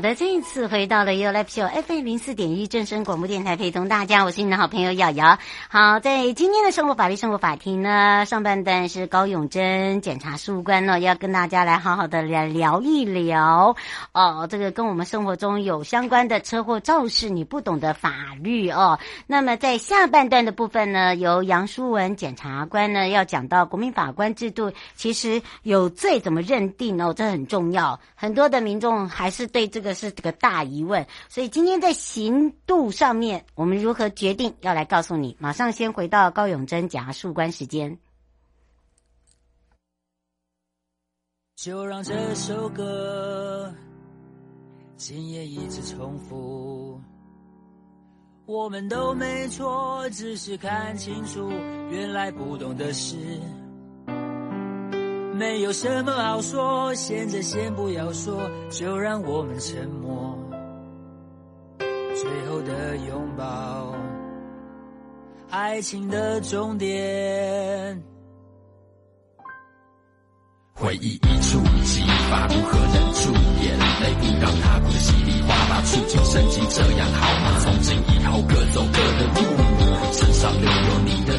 好的，这一次回到了 You Live Show FM 零四点一正声广播电台，陪同大家，我是你的好朋友瑶瑶。好，在今天的生活法律生活法庭呢，上半段是高永珍检察事务官呢，要跟大家来好好的来聊一聊哦，这个跟我们生活中有相关的车祸肇事你不懂的法律哦。那么在下半段的部分呢，由杨淑文检察官呢要讲到国民法官制度，其实有罪怎么认定哦，这很重要。很多的民众还是对这个。这是这个大疑问，所以今天在刑度上面，我们如何决定？要来告诉你。马上先回到高永珍检察事务官时间。就让这首歌今夜一直重复，我们都没错，只是看清楚，原来不懂的事。没有什么好说，现在先不要说，就让我们沉默。最后的拥抱，爱情的终点。回忆一触即发，如何忍住眼泪，不让它哭得稀里哗啦，触景生情，这样好吗？从今以后各走各的路，身上留有你的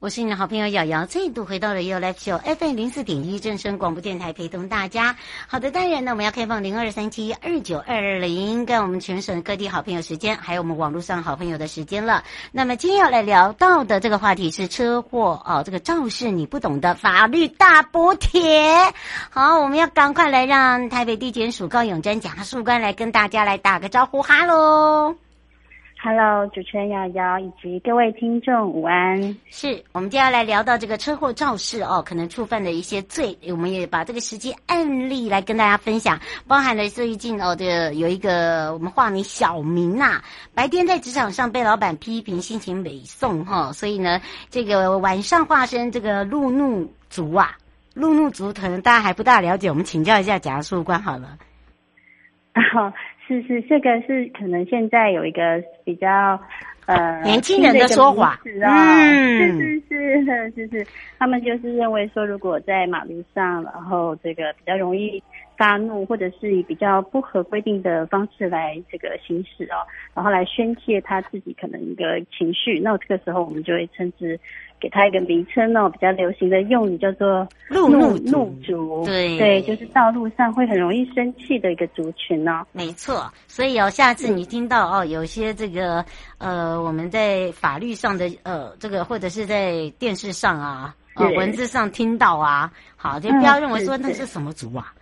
我是你的好朋友瑶瑶，再度回到了 u l i f Show FM 零四点一正声广播电台，陪同大家。好的，当然呢，我们要开放零二三七二九二零，跟我们全省各地好朋友时间，还有我们网络上好朋友的时间了。那么今天要来聊到的这个话题是车祸哦，这个肇事你不懂的法律大补帖。好，我们要赶快来让台北地检署高永珍检察官来跟大家来打个招呼，哈喽。Hello，主持人瑶瑶以及各位听众午安。是，我们接下来聊到这个车祸肇事哦，可能触犯的一些罪，我们也把这个实际案例来跟大家分享，包含了最近哦，这个有一个我们化名小明呐、啊，白天在职场上被老板批评，心情美送哈，所以呢，这个晚上化身这个路怒族啊，路怒族可能大家还不大了解，我们请教一下检察事务官好了。是是，这个是可能现在有一个比较呃年轻人的说法，嗯，是是是 是是，他们就是认为说，如果在马路上，然后这个比较容易发怒，或者是以比较不合规定的方式来这个行驶哦，然后来宣泄他自己可能一个情绪，那这个时候我们就会称之。给它一个名称哦，比较流行的用语叫做路怒怒族，对。对，就是道路上会很容易生气的一个族群哦。没错，所以哦，下次你听到哦，有些这个呃，我们在法律上的呃，这个或者是在电视上啊，呃，文字上听到啊，好，就不要认为说那是什么族啊。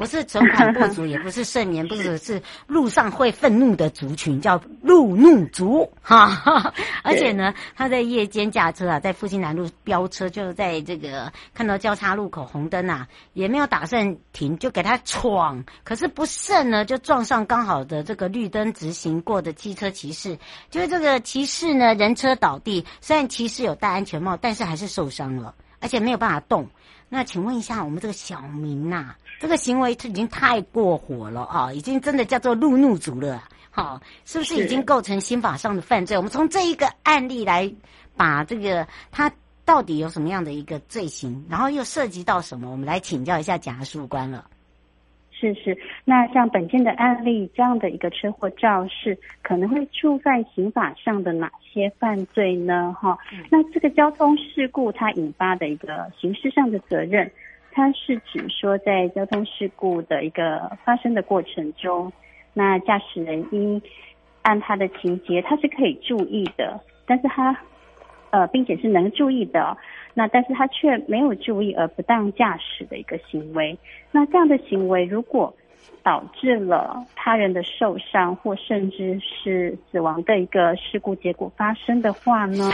不是存款不足，也不是盛年，不足是路上会愤怒的族群，叫路怒族 哈。而且呢，他在夜间驾车啊，在复兴南路飙车，就在这个看到交叉路口红灯啊，也没有打算停，就给他闯。可是不慎呢，就撞上刚好的这个绿灯直行过的机车骑士，就是这个骑士呢，人车倒地，虽然骑士有戴安全帽，但是还是受伤了，而且没有办法动。那请问一下，我们这个小明呐、啊？这个行为已经太过火了啊！已经真的叫做路怒族了，好，是不是已经构成刑法上的犯罪？我们从这一个案例来把这个他到底有什么样的一个罪行，然后又涉及到什么？我们来请教一下检察官了。是是，那像本件的案例这样的一个车祸肇事，可能会触犯刑法上的哪些犯罪呢？哈、嗯，那这个交通事故它引发的一个刑事上的责任。它是指说，在交通事故的一个发生的过程中，那驾驶人应按他的情节，他是可以注意的，但是他呃，并且是能注意的，那但是他却没有注意而不当驾驶的一个行为。那这样的行为如果导致了他人的受伤或甚至是死亡的一个事故结果发生的话呢，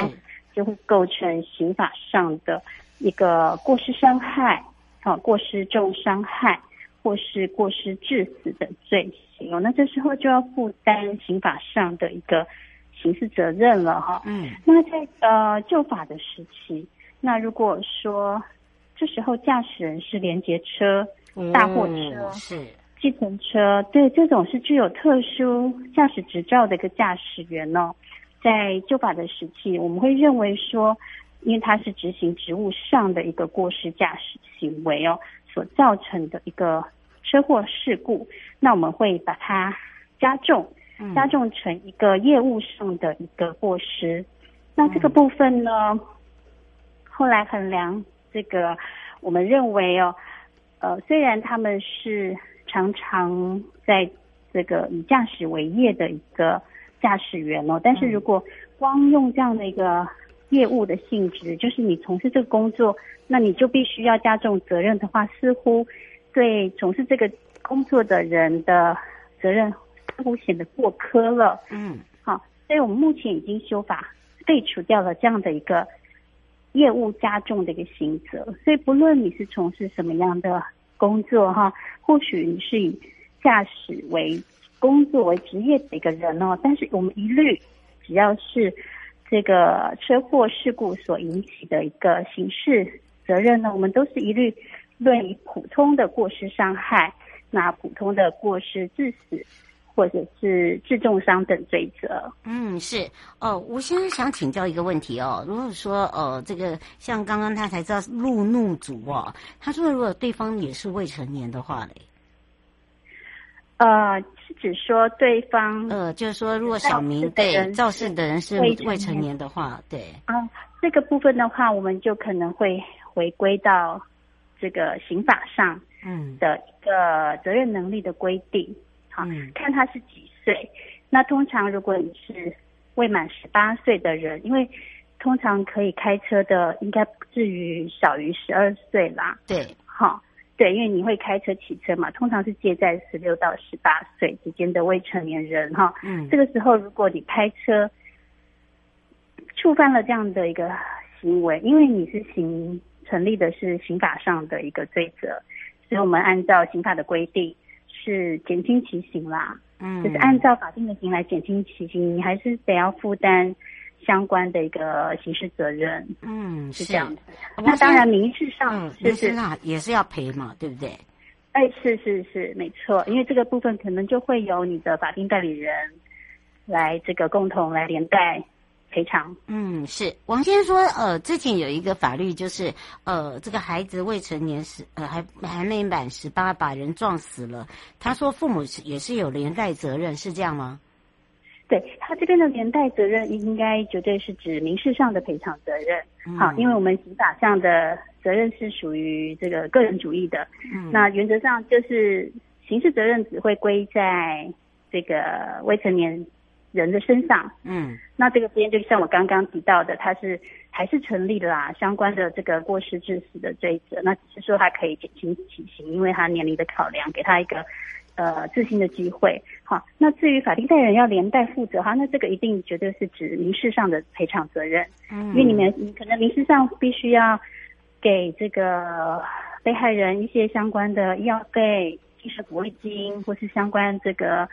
就会构成刑法上的一个过失伤害，啊，过失重伤害或是过失致死的罪行哦。那这时候就要负担刑法上的一个刑事责任了哈。嗯，那在呃旧法的时期，那如果说这时候驾驶人是连接车、大货车是。计程车，对，这种是具有特殊驾驶执照的一个驾驶员哦，在旧法的时期，我们会认为说，因为他是执行职务上的一个过失驾驶行为哦，所造成的一个车祸事故，那我们会把它加重，加重成一个业务上的一个过失。那这个部分呢，后来衡量这个，我们认为哦，呃，虽然他们是。常常在这个以驾驶为业的一个驾驶员哦，但是如果光用这样的一个业务的性质，就是你从事这个工作，那你就必须要加重责任的话，似乎对从事这个工作的人的责任似乎显得过苛了。嗯，好，所以我们目前已经修法废除掉了这样的一个业务加重的一个刑责，所以不论你是从事什么样的。工作哈，或许你是以驾驶为工作为职业的一个人哦，但是我们一律只要是这个车祸事故所引起的一个刑事责任呢，我们都是一律论以普通的过失伤害，那普通的过失致死。或者是致重伤等罪责。嗯，是哦。吴先生想请教一个问题哦。如果说呃，这个像刚刚他才知道路怒族哦，他说如果对方也是未成年的话嘞，呃，是指说对方呃，就是说如果小明对肇事的人是未成年的话，对啊，这个部分的话，我们就可能会回归到这个刑法上嗯的一个责任能力的规定。嗯，看他是几岁。那通常如果你是未满十八岁的人，因为通常可以开车的应该不至于少于十二岁啦。对，好，对，因为你会开车骑车嘛，通常是介在十六到十八岁之间的未成年人哈。嗯，这个时候如果你开车触犯了这样的一个行为，因为你是行成立的是刑法上的一个罪责，所以我们按照刑法的规定。是减轻其刑啦，嗯，就是按照法定的刑来减轻其刑，你还是得要负担相关的一个刑事责任，嗯，是这样子。那当然民事上，民事上也是要赔嘛，对不对？哎，是是是，没错，因为这个部分可能就会由你的法定代理人来这个共同来连带。赔偿，嗯，是。王先生说，呃，之前有一个法律，就是，呃，这个孩子未成年时，呃，还还没满十八，把人撞死了，他说父母是也是有连带责任，是这样吗？对，他这边的连带责任，应该绝对是指民事上的赔偿责任，嗯、好，因为我们刑法上的责任是属于这个个人主义的，嗯，那原则上就是刑事责任只会归在这个未成年。人的身上，嗯，那这个边就像我刚刚提到的，它是还是成立的啦，相关的这个过失致死的罪责，那只是说他可以减轻其刑，因为他年龄的考量，给他一个呃自新的机会。好，那至于法定代理人要连带负责哈，那这个一定绝对是指民事上的赔偿责任，嗯，因为你们你可能民事上必须要给这个被害人一些相关的医药费、精神抚慰金，或是相关这个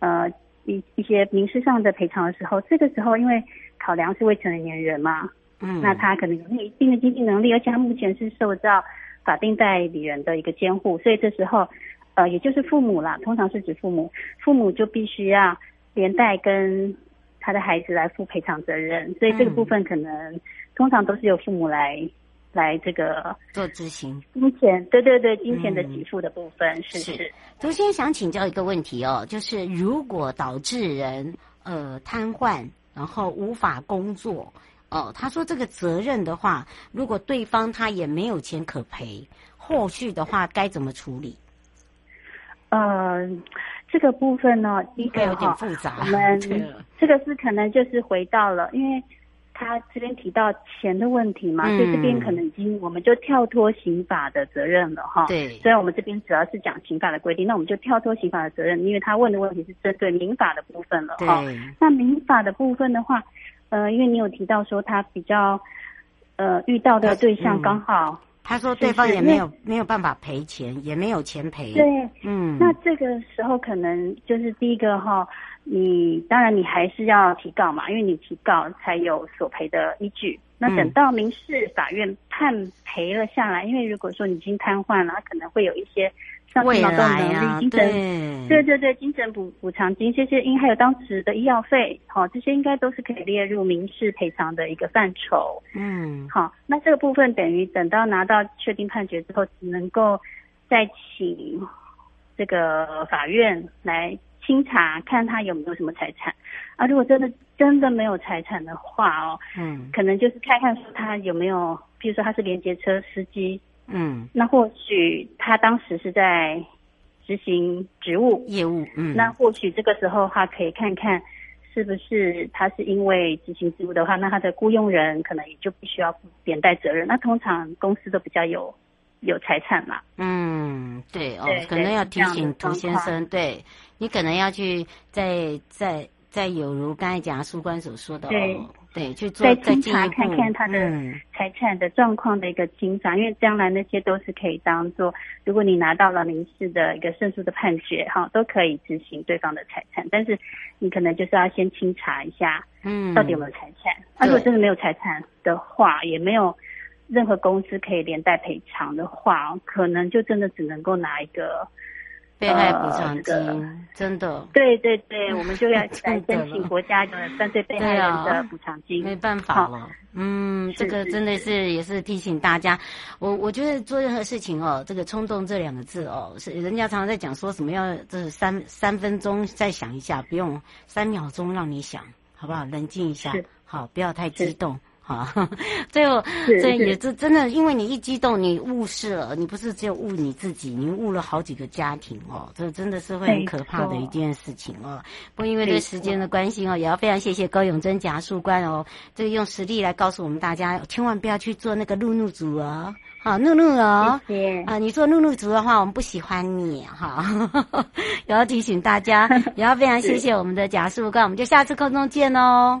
呃。一一些民事上的赔偿的时候，这个时候因为考量是未成年人嘛，嗯，那他可能有一定的经济能力，而且他目前是受到法定代理人的一个监护，所以这时候，呃，也就是父母啦，通常是指父母，父母就必须要连带跟他的孩子来负赔偿责任，所以这个部分可能通常都是由父母来。来这个做执行金钱，对对对，金钱的给付的部分、嗯、是是。首先想请教一个问题哦，就是如果导致人呃瘫痪，然后无法工作，哦、呃，他说这个责任的话，如果对方他也没有钱可赔，后续的话该怎么处理？呃，这个部分呢，一个有点复杂，我们 这个是可能就是回到了，因为。他这边提到钱的问题嘛，嗯、所以这边可能已经我们就跳脱刑法的责任了哈。对，虽然我们这边主要是讲刑法的规定，那我们就跳脱刑法的责任，因为他问的问题是针对民法的部分了哈。那民法的部分的话，呃，因为你有提到说他比较呃遇到的对象刚好。他说对方也没有没有办法赔钱，也没有钱赔。对，嗯，那这个时候可能就是第一个哈，你当然你还是要提告嘛，因为你提告才有索赔的依据。那等到民事法院判赔了下来，因为如果说你已经瘫痪了，他可能会有一些。像是劳动能力、精神，对对对，精神补补偿金这些，应还有当时的医药费，好，这些应该都是可以列入民事赔偿的一个范畴。嗯，好，那这个部分等于等到拿到确定判决之后，只能够再请这个法院来清查，看他有没有什么财产。啊，如果真的真的没有财产的话哦，嗯，可能就是看看说他有没有，比如说他是连接车司机。嗯，那或许他当时是在执行职务业务，嗯，那或许这个时候的话可以看看是不是他是因为执行职务的话，那他的雇佣人可能也就必须要连带责任。那通常公司都比较有有财产嘛，嗯，对哦，可能要提醒涂先生，对你可能要去再再再有如刚才讲书官所说的哦。对，去做再清查看看他的财产的状况的一个清查，嗯、因为将来那些都是可以当做，如果你拿到了民事的一个胜诉的判决，哈，都可以执行对方的财产，但是你可能就是要先清查一下，嗯，到底有没有财产。那、嗯啊、如果真的没有财产的话，也没有任何公司可以连带赔偿的话，可能就真的只能够拿一个。被害补偿金，真的，对对对，我们就要来申请国家的犯罪被害人的补偿金，没办法了。嗯，这个真的是。也是提醒大家，我我觉得做任何事情哦，这个冲动这两个字哦，是人家常常在讲说什么要这三三分钟再想一下，不用三秒钟让你想，好不好？冷静一下，好，不要太激动。好，最后这也是真的，因为你一激动，你误事了，你不是只有误你自己，你误了好几个家庭哦，这真的是会很可怕的一件事情哦。不过因为这时间的关系哦，也要非常谢谢高永贞检察官哦，这个用实例来告诉我们大家，千万不要去做那个怒怒族哦，好怒怒哦，啊，你做怒怒族的话，我们不喜欢你哈，也要提醒大家，也要非常谢谢我们的检察官，我们就下次空中见哦。